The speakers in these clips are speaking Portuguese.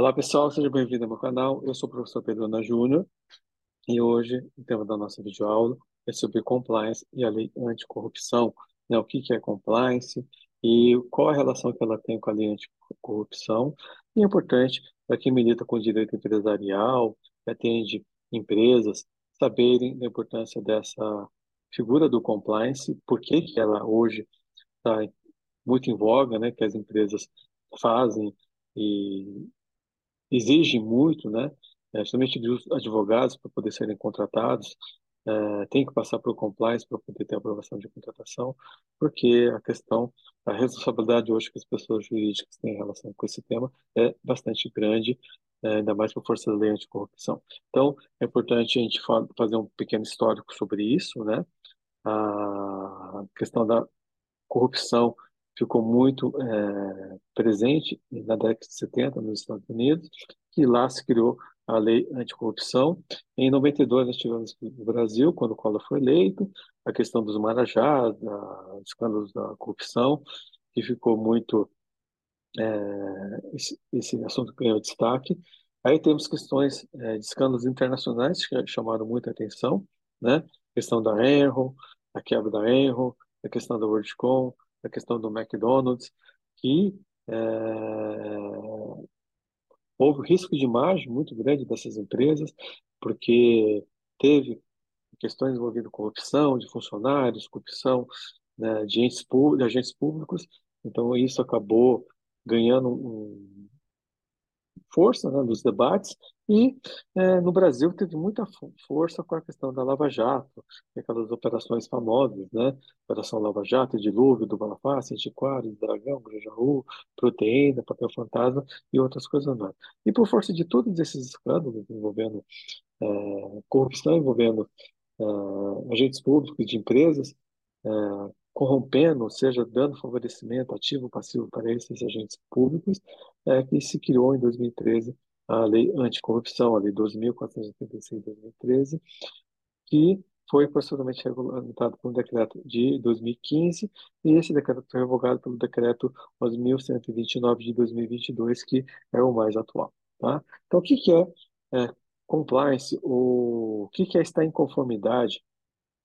Olá pessoal, seja bem-vindo ao meu canal. Eu sou o professor Pedro Ana Júnior e hoje o tema da nossa videoaula é sobre compliance e a lei anticorrupção. Né? O que, que é compliance e qual a relação que ela tem com a lei anticorrupção. E é importante para quem milita com direito empresarial, que atende empresas, saberem da importância dessa figura do compliance, por que, que ela hoje está muito em voga, né? que as empresas fazem e exige muito, né? É, justamente dos advogados para poder serem contratados, é, tem que passar por compliance para poder ter aprovação de contratação, porque a questão, a responsabilidade hoje que as pessoas jurídicas têm em relação com esse tema é bastante grande, é, ainda mais por força da lei anticorrupção. Então, é importante a gente fazer um pequeno histórico sobre isso, né? A questão da corrupção ficou muito é, presente na década de 70 nos Estados Unidos, que lá se criou a lei anticorrupção. Em 92 nós tivemos no Brasil, quando Collor foi eleito, a questão dos marajás, dos escândalos da corrupção, que ficou muito é, esse, esse, assunto ganhou destaque. Aí temos questões é, de escândalos internacionais que chamaram muita atenção, né? A questão da Enron, a quebra da Enron, a questão da WorldCom, a questão do McDonald's, que é, houve risco de imagem muito grande dessas empresas, porque teve questões envolvendo corrupção de funcionários, corrupção né, de, agentes, de agentes públicos, então isso acabou ganhando um, força né, nos debates e é, no Brasil teve muita força com a questão da Lava Jato, aquelas operações famosas, né? Operação Lava Jato, Dilúvio, do Balafácio, Antiquário, Dragão, Grajaú, Proteína, Papel Fantasma e outras coisas mais. E por força de todos esses escândalos envolvendo é, corrupção, envolvendo é, agentes públicos de empresas, é, corrompendo, ou seja, dando favorecimento ativo ou passivo para esses agentes públicos, é que se criou em 2013 a Lei Anticorrupção, a Lei 12.486 de 2013, que foi posteriormente regulamentado por um decreto de 2015 e esse decreto foi revogado pelo decreto 11.129 de 2022, que é o mais atual. Tá? Então, o que, que é, é compliance? O, o que, que é estar em conformidade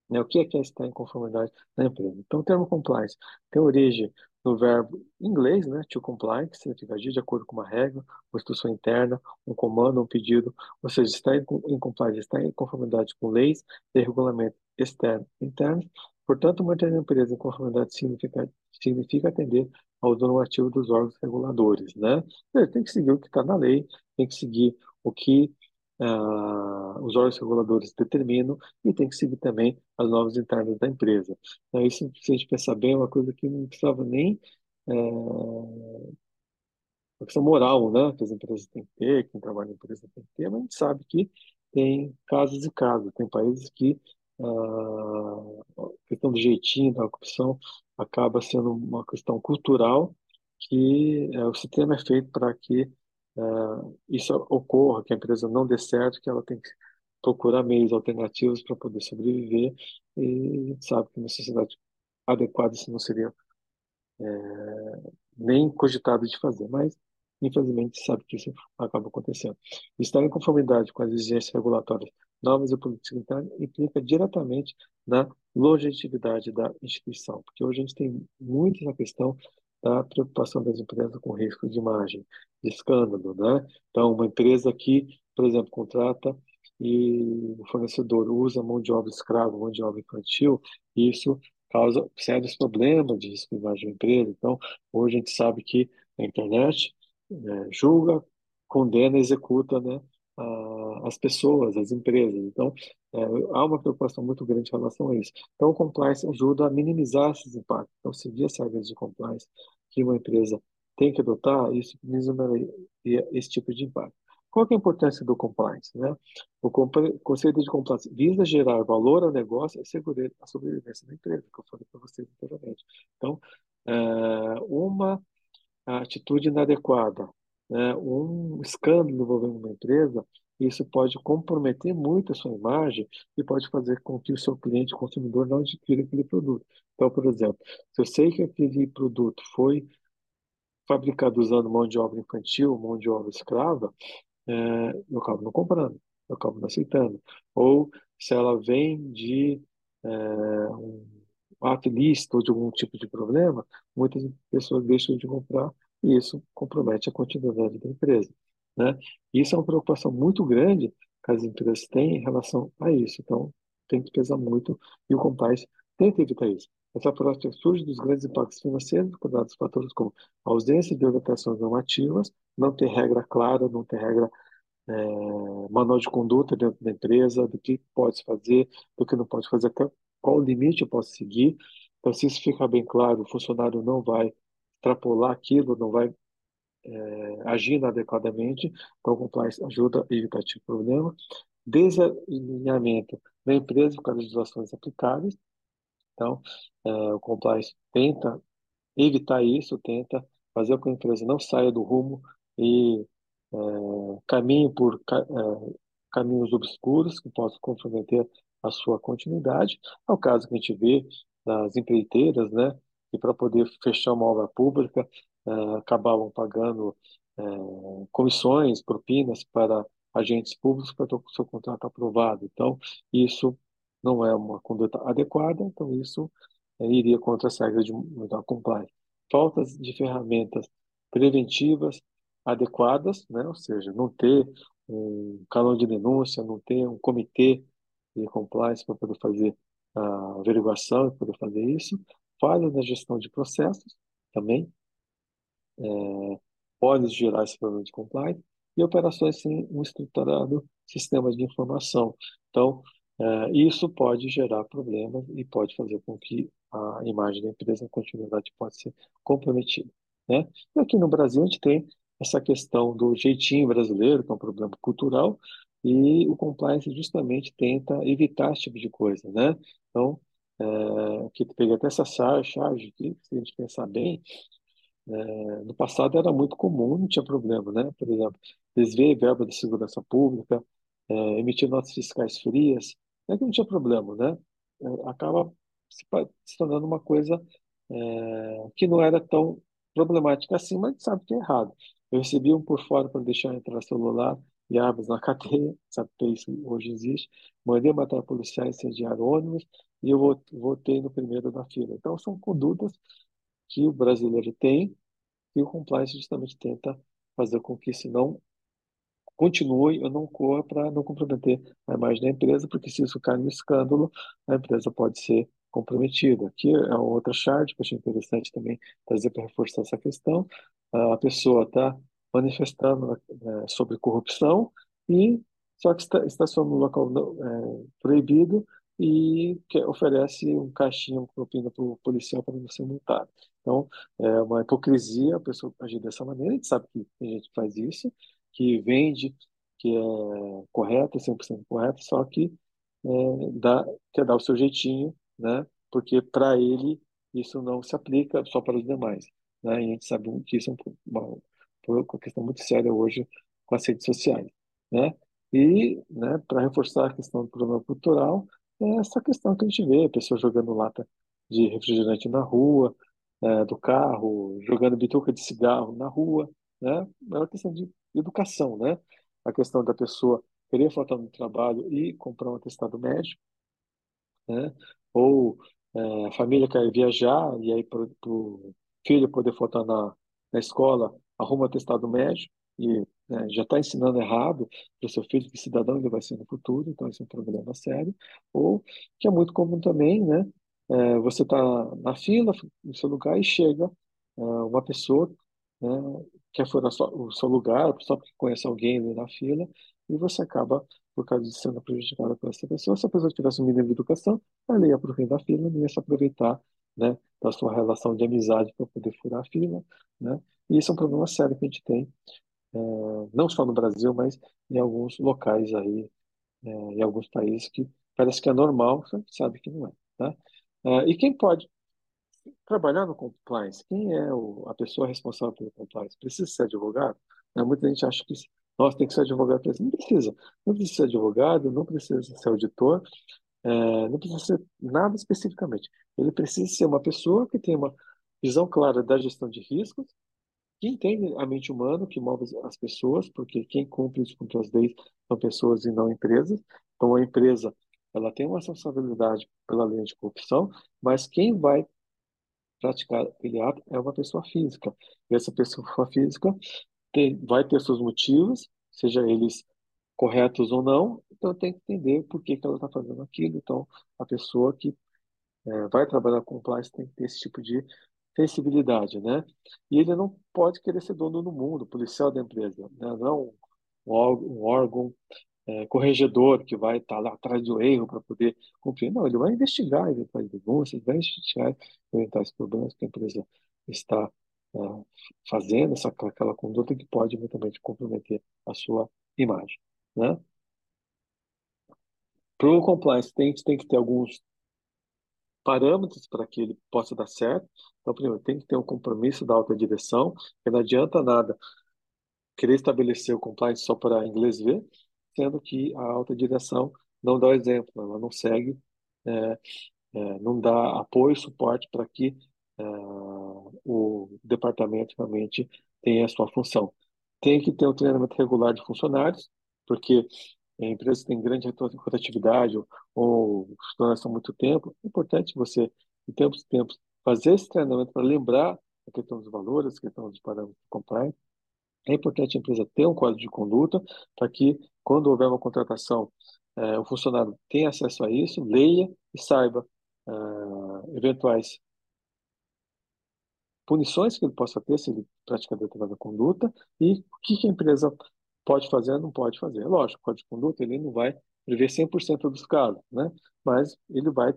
né? O que é, que é estar em conformidade na empresa? Então, o termo compliance tem origem no verbo inglês, né, to comply, que significa agir de acordo com uma regra, uma instrução interna, um comando, um pedido, ou seja, estar em, em compliance, estar em conformidade com leis e regulamentos externos e internos. Portanto, manter a empresa em conformidade significa, significa atender ao normativo dos órgãos reguladores, né? Ele tem que seguir o que está na lei, tem que seguir o que uh, os órgãos reguladores determinam e tem que seguir também as normas internas da empresa. Então, isso, se a gente pensar bem, é uma coisa que não precisava nem. É, uma questão moral, né, que as empresas têm que ter, quem trabalha na empresa tem que ter, mas a gente sabe que tem casos e casos. Tem países que uh, a questão do jeitinho da corrupção acaba sendo uma questão cultural que uh, o sistema é feito para que uh, isso ocorra, que a empresa não dê certo, que ela tem que procurar meios alternativos para poder sobreviver, e sabe que uma sociedade adequada isso não seria é, nem cogitado de fazer, mas infelizmente sabe que isso acaba acontecendo. Estar em conformidade com as exigências regulatórias novas e políticas internas implica diretamente na longevidade da instituição, porque hoje a gente tem muito essa questão da preocupação das empresas com risco de imagem, de escândalo, né? Então, uma empresa que, por exemplo, contrata e o fornecedor usa mão de obra escrava, mão de obra infantil, isso causa sérios problemas de risco de imagem da empresa. Então, hoje a gente sabe que a internet né, julga, condena, executa, né, a, as pessoas, as empresas. Então, é, há uma preocupação muito grande em relação a isso. Então, o compliance ajuda a minimizar esses impactos. Então, seguir as regras de compliance que uma empresa tem que adotar, isso minimizaria esse tipo de impacto. Qual é a importância do compliance? Né? O conceito de compliance visa gerar valor ao negócio e segurar a sobrevivência da empresa, que eu falei para vocês anteriormente. Então, é, uma atitude inadequada, né, um escândalo envolvendo uma empresa, isso pode comprometer muito a sua imagem e pode fazer com que o seu cliente, o consumidor, não adquira aquele produto. Então, por exemplo, se eu sei que aquele produto foi fabricado usando mão de obra infantil, mão de obra escrava, é, eu acabo não comprando, eu acabo não aceitando. Ou se ela vem de é, um ato ilícito ou de algum tipo de problema, muitas pessoas deixam de comprar e isso compromete a continuidade da empresa. Né? Isso é uma preocupação muito grande que as empresas têm em relação a isso. Então, tem que pesar muito e o compliance tenta evitar isso. Essa prática surge dos grandes impactos financeiros, cuidados fatores como ausência de orientações normativas, não ter regra clara, não ter regra é, manual de conduta dentro da empresa, do que pode fazer, do que não pode fazer, qual limite eu posso seguir. Então, se isso ficar bem claro, o funcionário não vai extrapolar aquilo, não vai é, agir inadequadamente, então compliance ajuda a evitar esse tipo problema. Desalinhamento da empresa com as legislações aplicáveis. Então, é, o compliance tenta evitar isso, tenta fazer com que a empresa não saia do rumo e é, caminhe por é, caminhos obscuros que possam comprometer a sua continuidade. É o caso que a gente vê das empreiteiras, né, que para poder fechar uma obra pública uh, acabavam pagando uh, comissões, propinas para agentes públicos para ter o seu contrato aprovado. Então, isso não é uma conduta adequada, então isso uh, iria contra as regras de da compliance. Faltas de ferramentas preventivas adequadas, né? ou seja, não ter um canal de denúncia, não ter um comitê de compliance para poder fazer a averiguação e poder fazer isso, falhas na gestão de processos também é, pode gerar esse problema de compliance e operações sem um estruturado sistema de informação. Então, é, isso pode gerar problemas e pode fazer com que a imagem da empresa, a continuidade pode ser comprometida. Né? E aqui no Brasil a gente tem essa questão do jeitinho brasileiro, que é um problema cultural, e o compliance justamente tenta evitar esse tipo de coisa, né? Então, é, que pega até essa charge, que se a gente pensar bem, é, no passado era muito comum, não tinha problema, né? Por exemplo, desviar verba da segurança pública, é, emitir notas fiscais frias, não é que não tinha problema, né? É, acaba se, se, tornando uma coisa é, que não era tão problemática assim, mas sabe que é errado. Eu recebi um por fora para deixar entrar celular e armas na cadeia, sabe que isso hoje existe. Mandei matar policiais incendiar ônibus e eu votei no primeiro da fila. Então, são condutas que o brasileiro tem e o compliance justamente tenta fazer com que isso não continue ou não corra para não comprometer a imagem da empresa, porque se isso cair no escândalo, a empresa pode ser comprometida. Aqui é outra chart que eu achei interessante também trazer para reforçar essa questão. A pessoa está manifestando né, sobre corrupção e só que está, estaciona no local é, proibido e que oferece um caixinha, uma propina para o policial para não ser multado. Então, é uma hipocrisia a pessoa agir dessa maneira. A gente sabe que tem gente que faz isso, que vende, que é correto, 100% correto, só que é, dá, quer dar o seu jeitinho, né? porque para ele isso não se aplica só para os demais. Né? E a gente sabe que isso é uma, uma questão muito séria hoje com as redes sociais. Né? E, né, para reforçar a questão do problema cultural, é essa questão que a gente vê, pessoas jogando lata de refrigerante na rua, é, do carro, jogando bituca de cigarro na rua, né? É uma questão de educação, né? A questão da pessoa querer faltar no trabalho e comprar um atestado médico, né? Ou é, a família quer viajar e aí para o filho poder faltar na, na escola, arruma um atestado médico e né, já está ensinando errado para o seu filho que cidadão ele vai ser no futuro, então isso é um problema sério. Ou que é muito comum também, né? É, você está na fila, no seu lugar, e chega é, uma pessoa né, quer furar o seu lugar, só porque conhece alguém ali na fila, e você acaba, por causa de sendo prejudicada por essa pessoa. Se a pessoa tivesse um mínimo de educação, ela ia para o fim da fila, não ia se aproveitar né, da sua relação de amizade para poder furar a fila. Né? E isso é um problema sério que a gente tem é, não só no Brasil, mas em alguns locais aí, é, em alguns países que parece que é normal, sabe que não é. Tá? É, e quem pode trabalhar no compliance? Quem é o, a pessoa responsável pelo compliance? Precisa ser advogado? Né? Muita gente acha que nós tem que ser advogado. Não precisa. Não precisa ser advogado, não precisa ser auditor, é, não precisa ser nada especificamente. Ele precisa ser uma pessoa que tenha uma visão clara da gestão de riscos, que entende a mente humana, que move as pessoas, porque quem cumpre os cumpre as leis são pessoas e não empresas. Então, a empresa ela tem uma responsabilidade pela lei de corrupção, mas quem vai praticar aquele ato é uma pessoa física. E essa pessoa física tem, vai ter seus motivos, seja eles corretos ou não, então tem que entender por que, que ela está fazendo aquilo. Então, a pessoa que é, vai trabalhar com compliance tem que ter esse tipo de sensibilidade, né? E ele não pode querer ser dono do mundo, policial da empresa, né? não um órgão, um órgão é, corregedor que vai estar lá atrás do erro para poder cumprir. Não, ele vai investigar eventuais denúncias, vai investigar eventuais problemas que a empresa está é, fazendo, essa, aquela conduta que pode eventualmente comprometer a sua imagem. Né? Para o compliance, tem, tem que ter alguns parâmetros para que ele possa dar certo. Então, primeiro, tem que ter um compromisso da alta direção, que não adianta nada querer estabelecer o compliance só para inglês ver, sendo que a alta direção não dá o exemplo, ela não segue, é, é, não dá apoio e suporte para que é, o departamento realmente tenha a sua função. Tem que ter um treinamento regular de funcionários, porque a empresa tem grande rotatividade ou, ou funcionários há muito tempo, é importante você, de tempos em tempos, fazer esse treinamento para lembrar a questão dos valores, a questão dos parâmetros de compliance. É importante a empresa ter um código de conduta para que, quando houver uma contratação, eh, o funcionário tenha acesso a isso, leia e saiba eh, eventuais punições que ele possa ter se ele praticar determinada conduta e o que, que a empresa pode fazer não pode fazer. Lógico, o código de conduta ele não vai prever 100% dos casos, né? mas ele vai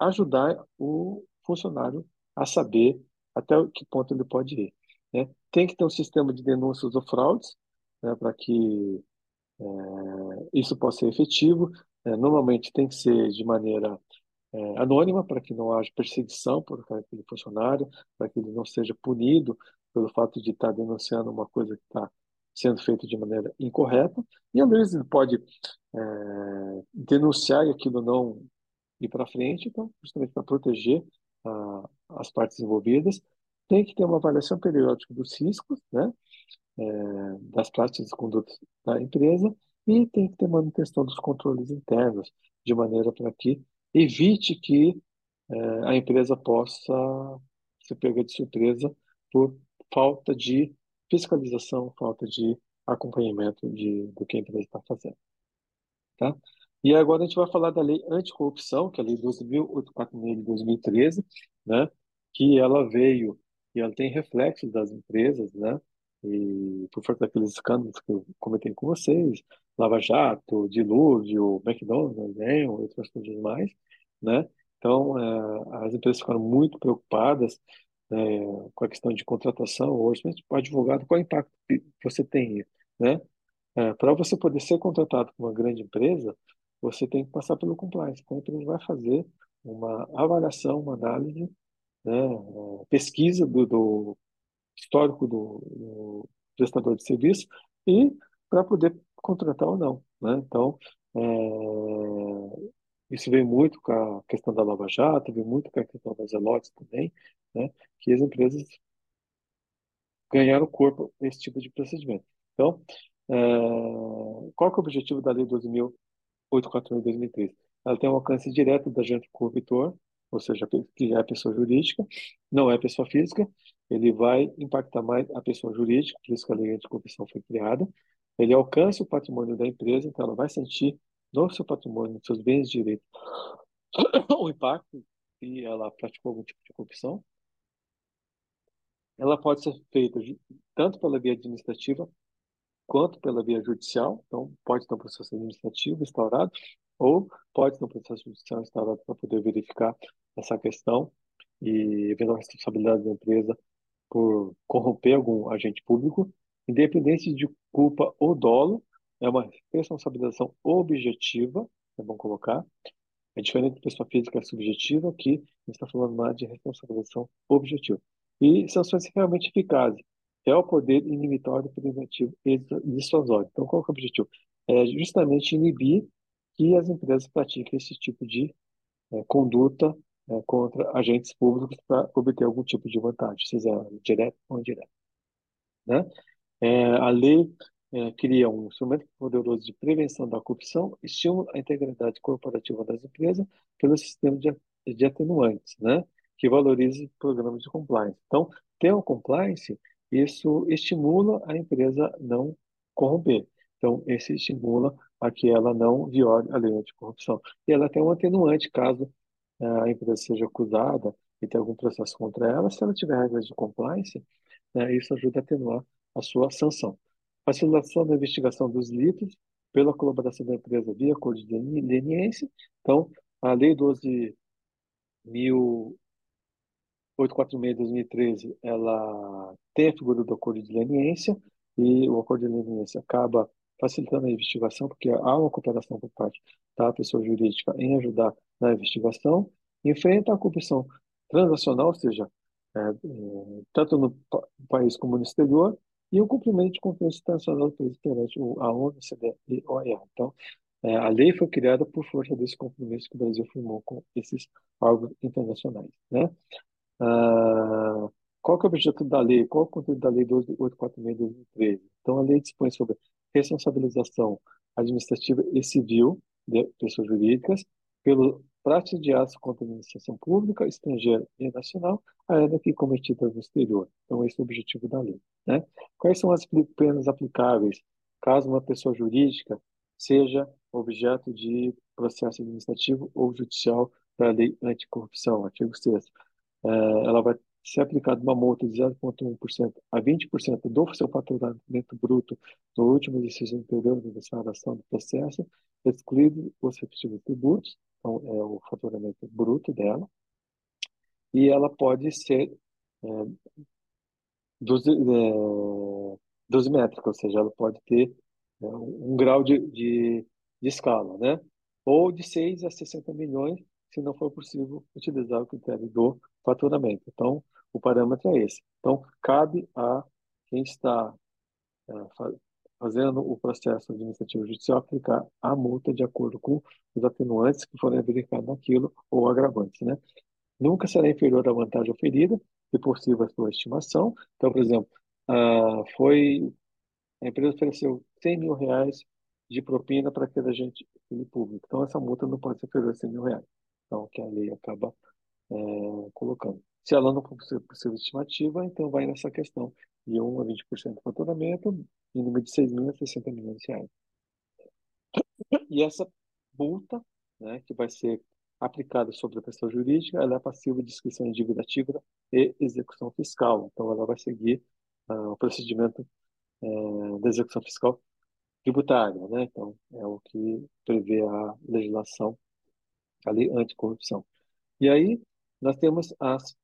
ajudar o funcionário a saber até que ponto ele pode ir. Né? Tem que ter um sistema de denúncias ou fraudes né, para que é, isso possa ser efetivo. É, normalmente tem que ser de maneira é, anônima para que não haja perseguição por aquele funcionário, para que ele não seja punido pelo fato de estar denunciando uma coisa que está sendo feita de maneira incorreta. E às vezes ele pode é, denunciar e aquilo não ir para frente, então justamente para proteger a, as partes envolvidas tem que ter uma avaliação periódica dos riscos, né, é, das práticas de conduta da empresa e tem que ter manutenção dos controles internos, de maneira para que evite que é, a empresa possa ser pega de surpresa por falta de fiscalização, falta de acompanhamento de, do que a empresa está fazendo. Tá? E agora a gente vai falar da lei anticorrupção, que é a lei 12.846 de 2013, né, que ela veio e ela tem reflexos das empresas, né? E por força daqueles escândalos que eu comentei com vocês, Lava Jato, Dilúvio, McDonald's, né, outras coisas mais, né? Então, é, as empresas ficaram muito preocupadas é, com a questão de contratação hoje, mas o advogado, qual é o impacto que você tem, né? É, Para você poder ser contratado por uma grande empresa, você tem que passar pelo compliance. Então, a empresa vai fazer uma avaliação, uma análise né, pesquisa do, do histórico do, do, prestador de serviço e para poder contratar ou não. Né? Então, é, isso vem muito com a questão da Lava Jato, vem muito com a questão das Zelotes também, né? que as empresas ganharam corpo nesse tipo de procedimento. Então, é, qual é o objetivo da Lei 12.841 de 2003? Ela tem um alcance direto do agente corruptor, ou seja, que é pessoa jurídica, não é pessoa física, ele vai impactar mais a pessoa jurídica, por isso que a lei de corrupção foi criada. Ele alcança o patrimônio da empresa, então ela vai sentir no seu patrimônio, nos seus bens de direito, o impacto se ela praticou algum tipo de corrupção. Ela pode ser feita tanto pela via administrativa quanto pela via judicial, então pode ter um processo administrativo instaurado, ou pode um processo judicial instaurado para poder verificar essa questão e a responsabilidade da empresa por corromper algum agente público, independente de culpa ou dolo, é uma responsabilização objetiva, é bom colocar. É diferente de pessoa física subjetiva, que a gente está falando mais de responsabilização objetiva. E sanções realmente eficazes. É o poder inimitório, preventivo e dissuasório. Então, qual é o objetivo? É justamente inibir que as empresas pratiquem esse tipo de é, conduta é, contra agentes públicos para obter algum tipo de vantagem, seja direta ou indireta. né? É, a lei é, cria um instrumento poderoso de prevenção da corrupção, estimula a integridade corporativa das empresas pelo sistema de, de atenuantes, né? Que valoriza programas de compliance. Então, ter o compliance, isso estimula a empresa não corromper. Então, esse estimula a que ela não viole a lei anticorrupção. E ela tem um atenuante caso eh, a empresa seja acusada e tenha algum processo contra ela, se ela tiver regras de compliance, né, isso ajuda a atenuar a sua sanção. Facilitação da investigação dos delitos pela colaboração da empresa via acordo de leniência. Então, a Lei 12.000 846-2013, ela tem a figura do acordo de leniência e o acordo de leniência acaba facilitando a investigação, porque há uma cooperação por parte da pessoa jurídica em ajudar na investigação, enfrenta a corrupção transacional, ou seja, é, é, tanto no país como no exterior, e o cumprimento de confiança internacional do país perante a ONU, CDE e OEA. Então, é, a lei foi criada por força desse compromisso que o Brasil firmou com esses órgãos internacionais. Né? Ah, qual é o objeto da lei? Qual é o conteúdo da lei 846 de 2013? Então, a lei dispõe sobre responsabilização administrativa e civil de pessoas jurídicas pelo prática de atos contra a administração pública, estrangeira e nacional, ainda que cometidas no exterior. Então, esse é o objetivo da lei. Né? Quais são as penas aplicáveis caso uma pessoa jurídica seja objeto de processo administrativo ou judicial da lei anticorrupção, artigo 6 é, ela vai ser aplicada uma multa de 0,1% a 20% do seu faturamento bruto no último exercício anterior da declaração do processo, excluído os respectivos tributos, então é o faturamento bruto dela, e ela pode ser é, dosimétrica, ou seja, ela pode ter é, um grau de, de, de escala, né? Ou de 6 a 60 milhões, se não for possível utilizar o critério do faturamento. Então, o parâmetro é esse. Então, cabe a quem está é, fazendo o processo administrativo judicial aplicar a multa de acordo com os atenuantes que forem verificados naquilo ou agravantes, né? Nunca será inferior à vantagem oferida, se possível a sua estimação. Então, por exemplo, ah, foi a empresa ofereceu 100 mil reais de propina para aquele agente público. Então, essa multa não pode ser inferior a 100 mil reais. Então, que a lei acaba é, colocando. Se ela não for possível estimativa, então vai nessa questão de 1 a 20% do faturamento, em número de 6 mil a 60 milhões de reais. E essa multa, né, que vai ser aplicada sobre a pessoa jurídica, ela é passiva de inscrição em dívida ativa e execução fiscal. Então, ela vai seguir uh, o procedimento uh, da execução fiscal tributária, né? Então, é o que prevê a legislação, a lei anticorrupção. E aí, nós temos as,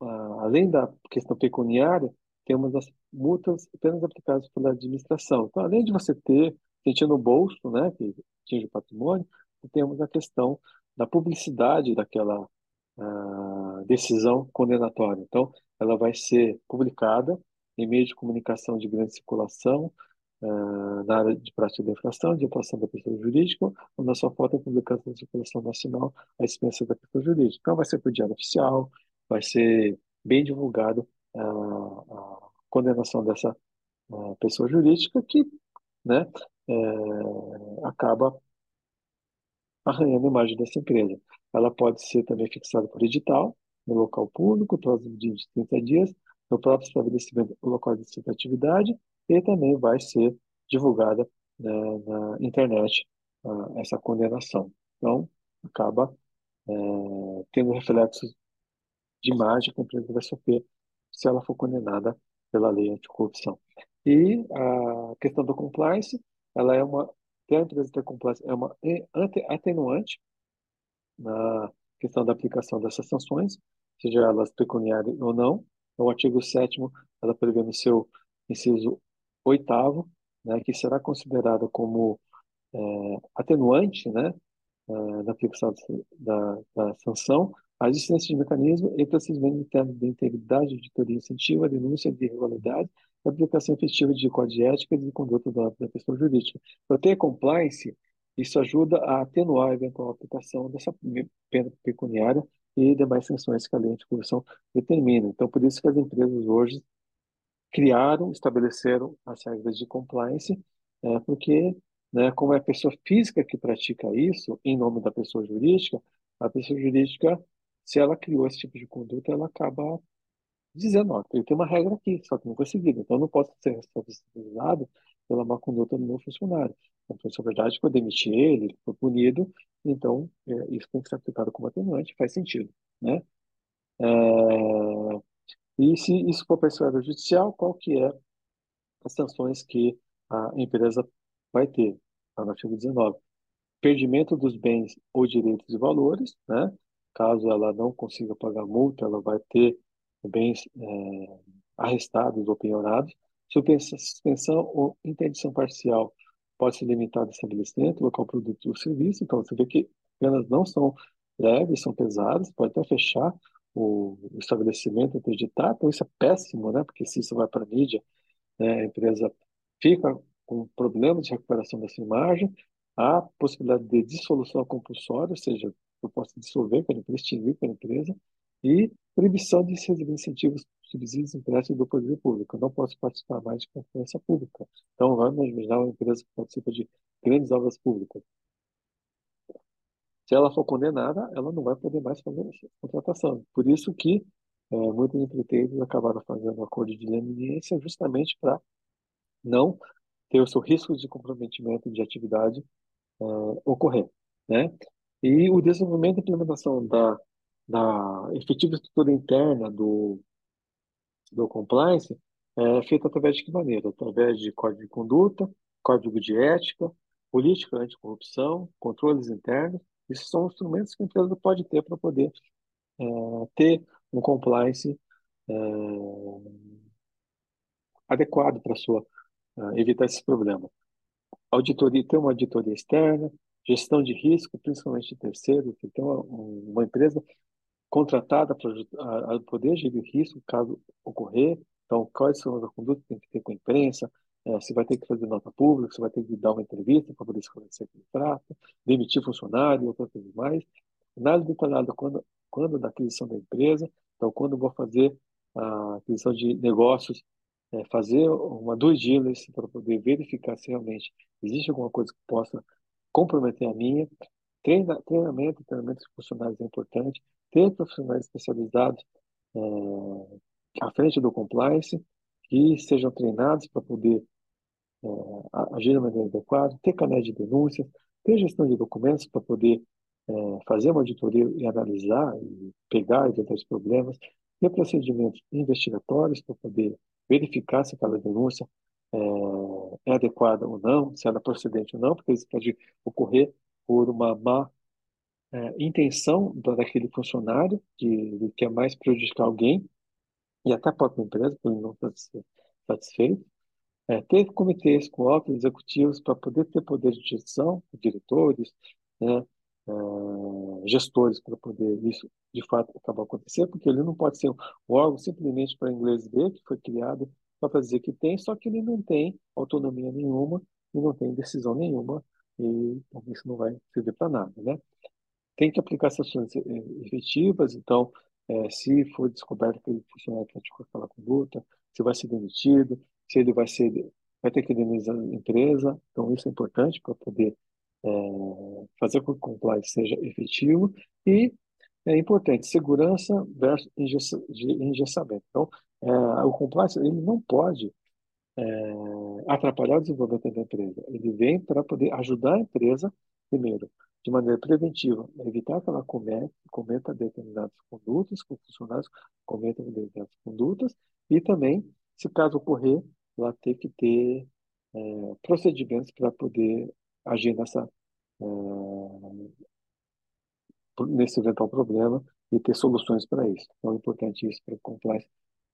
além da questão pecuniária, temos as multas apenas aplicadas pela administração. Então, além de você ter, sentindo no bolso, né, que atinge o patrimônio, temos a questão da publicidade daquela uh, decisão condenatória. Então, ela vai ser publicada em meio de comunicação de grande circulação, uh, na área de prática da infração, de atuação da pessoa jurídica, ou na sua foto publicada na circulação nacional a experiência da pessoa jurídica. Então, vai ser por diário oficial, vai ser bem divulgado uh, a condenação dessa uh, pessoa jurídica que né, é, acaba arranhando a imagem dessa empresa. Ela pode ser também fixada por edital, no local público, prazo de 30 dias, no próprio estabelecimento, no local de atividade, e também vai ser divulgada né, na internet uh, essa condenação. Então, acaba é, tendo reflexos de imagem que a empresa vai sofrer se ela for condenada pela lei anticorrupção. E a questão do compliance, ela é uma ter a empresa ter compliance é uma atenuante na questão da aplicação dessas sanções, seja elas pecuniárias ou não. O artigo 7 ela prevê no seu inciso oitavo, né, que será considerada como é, atenuante né, na aplicação da, da sanção, a existência de mecanismo e procedimento interno de integridade, auditoria incentiva, denúncia de irregularidade aplicação efetiva de código de ética e de conduta da, da pessoa jurídica. Para ter compliance, isso ajuda a atenuar a eventual aplicação dessa pena pecuniária e demais sanções que a lei de corrupção determina. Então, por isso que as empresas hoje criaram, estabeleceram as regras de compliance, é, porque, né, como é a pessoa física que pratica isso, em nome da pessoa jurídica, a pessoa jurídica, se ela criou esse tipo de conduta, ela acaba dizendo, ó, tem uma regra aqui, só que não foi seguida, então eu não posso ser responsabilizado pela má conduta do meu funcionário. Então, se é verdade que eu demiti ele, ele foi punido, então é, isso tem que ser aplicado como atenuante, faz sentido, né? É, e se isso for esfera judicial, qual que é as sanções que a empresa vai ter? Está no artigo 19. Perdimento dos bens ou direitos e valores, né? Caso ela não consiga pagar multa, ela vai ter bens é, arrestados ou penhorados. Suspensão ou interdição parcial pode ser limitada a estabelecimento, local, produto ou serviço. Então, você vê que penas não são leves, são pesadas, pode até fechar o estabelecimento, interditar. Então, isso é péssimo, né? Porque se isso vai para a mídia, né, a empresa fica com problemas de recuperação dessa imagem, há possibilidade de dissolução compulsória, ou seja, eu posso dissolver aquela empresa, extinguir aquela empresa, e proibição de receber incentivos, subsídios empréstimos do poder público. Eu não posso participar mais de conferência pública. Então, vamos imaginar uma empresa que participa de grandes obras públicas. Se ela for condenada, ela não vai poder mais fazer essa contratação. Por isso que é, muitos empreiteiros acabaram fazendo um acordo de leniência justamente para não ter o seu risco de comprometimento de atividade uh, ocorrer, né? E o desenvolvimento e implementação da, da efetiva estrutura interna do, do compliance é feito através de que maneira? Através de código de conduta, código de ética, política anticorrupção, controles internos. Esses são instrumentos que a empresa pode ter para poder é, ter um compliance é, adequado para sua é, evitar esses problemas. Auditoria, ter uma auditoria externa, gestão de risco, principalmente de terceiros, tem uma, uma empresa contratada para poder gerir risco caso ocorrer. Então, quais são as condutas que tem que ter com a imprensa, é, você vai ter que fazer nota pública, você vai ter que dar uma entrevista para poder esclarecer aquele trato, demitir funcionário, outras coisas mais. Nada detalhado quando, quando da aquisição da empresa, então quando vou fazer a aquisição de negócios, é, fazer uma due diligence para poder verificar se realmente existe alguma coisa que possa comprometer a minha. Treina, treinamento, treinamento de funcionários é importante ter profissionais especializados é, à frente do compliance, que sejam treinados para poder é, agir de maneira adequada, ter canais de denúncias, ter gestão de documentos para poder é, fazer uma auditoria e analisar, e pegar e ver os problemas, ter procedimentos investigatórios para poder verificar se aquela denúncia é, é adequada ou não, se ela é procedente ou não, porque isso pode ocorrer por uma má é, intenção daquele funcionário, que quer mais prejudicar alguém, e até a própria empresa, por não estar satisfeito. É, ter comitês com altos executivos para poder ter poder de gestão, diretores, né, é, gestores, para poder isso de fato acabar acontecendo, porque ele não pode ser um órgão simplesmente para inglês ver, que foi criado só para dizer que tem, só que ele não tem autonomia nenhuma e não tem decisão nenhuma, e então, isso não vai servir para nada, né? tem que aplicar sanções eh, efetivas, então, é, se for descoberto que o funcionário praticou aquela conduta, se vai ser demitido, se ele vai ser vai ter que indenizar a empresa, então isso é importante para poder é, fazer com que o compliance seja efetivo e é importante segurança versus engessamento. Então, é, o compliance ele não pode é, atrapalhar o desenvolvimento da empresa. Ele vem para poder ajudar a empresa, primeiro, de maneira preventiva, evitar que ela cometa, cometa determinadas condutas, que os funcionários cometam determinadas condutas, e também, se caso ocorrer, ela ter que ter é, procedimentos para poder agir nessa, é, nesse eventual problema e ter soluções para isso. Então, é importante isso para o compliance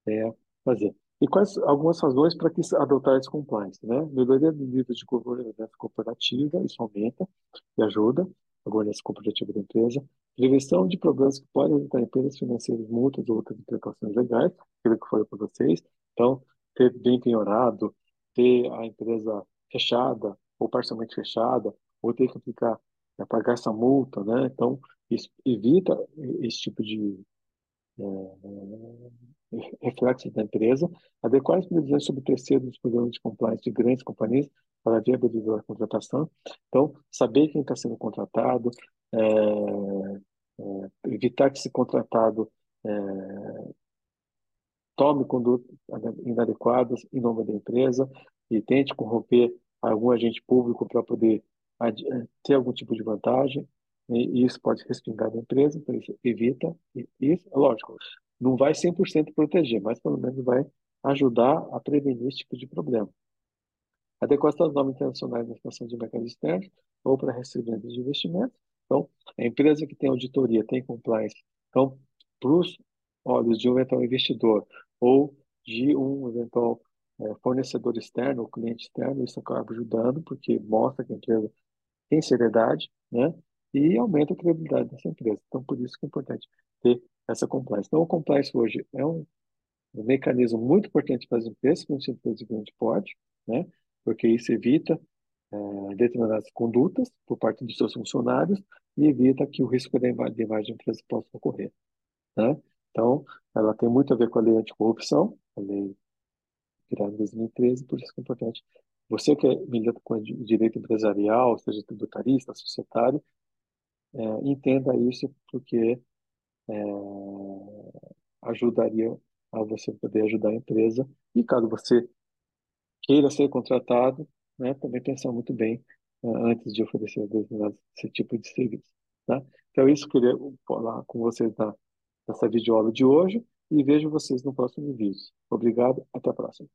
é fazer. E quais algumas razões para que adotar esse compliance, né? Melhoria do nível de governança corporativa, isso aumenta e ajuda a governança corporativa da empresa. Prevenção de problemas que podem evitar empresas financeiras, multas ou outras precauções legais, aquilo que eu falei para vocês. Então, ter bem penhorado, ter a empresa fechada ou parcialmente fechada, ou ter que aplicar, né, pagar essa multa, né? Então, evita esse tipo de é, da empresa, adequar as previsões sobre terceiros dos programas de compliance de grandes companhias para viabilizar a contratação. Então, saber quem está sendo contratado, é, é, evitar que esse contratado é, tome condutas inadequadas em nome da empresa e tente corromper algum agente público para poder ter algum tipo de vantagem, e isso pode respingar na empresa, então isso evita isso, lógico, não vai 100% proteger, mas pelo menos vai ajudar a prevenir esse tipo de problema. Adequação das normas internacionais na situação de mercados externos ou para recebimento de investimentos. Então, a empresa que tem auditoria, tem compliance, então, para os olhos de um eventual investidor ou de um eventual é, fornecedor externo ou cliente externo, isso acaba ajudando, porque mostra que a empresa tem seriedade, né? E aumenta a credibilidade dessa empresa. Então, por isso que é importante ter essa compliance. Então, o compliance hoje é um, um mecanismo muito importante para as empresas, principalmente empresas de grande porte, né? Porque isso evita é, determinadas condutas por parte dos seus funcionários e evita que o risco da imagem da empresa possa ocorrer, né? Então, ela tem muito a ver com a lei anticorrupção, a lei criada em 2013, por isso que é importante. Você que é milita com direito empresarial, seja tributarista, societário, é, entenda isso porque é, ajudaria a você poder ajudar a empresa. E caso você queira ser contratado, né, também pensar muito bem é, antes de oferecer esse tipo de serviço. Tá? Então, isso que eu queria falar com vocês na, nessa videoaula de hoje e vejo vocês no próximo vídeo. Obrigado, até a próxima.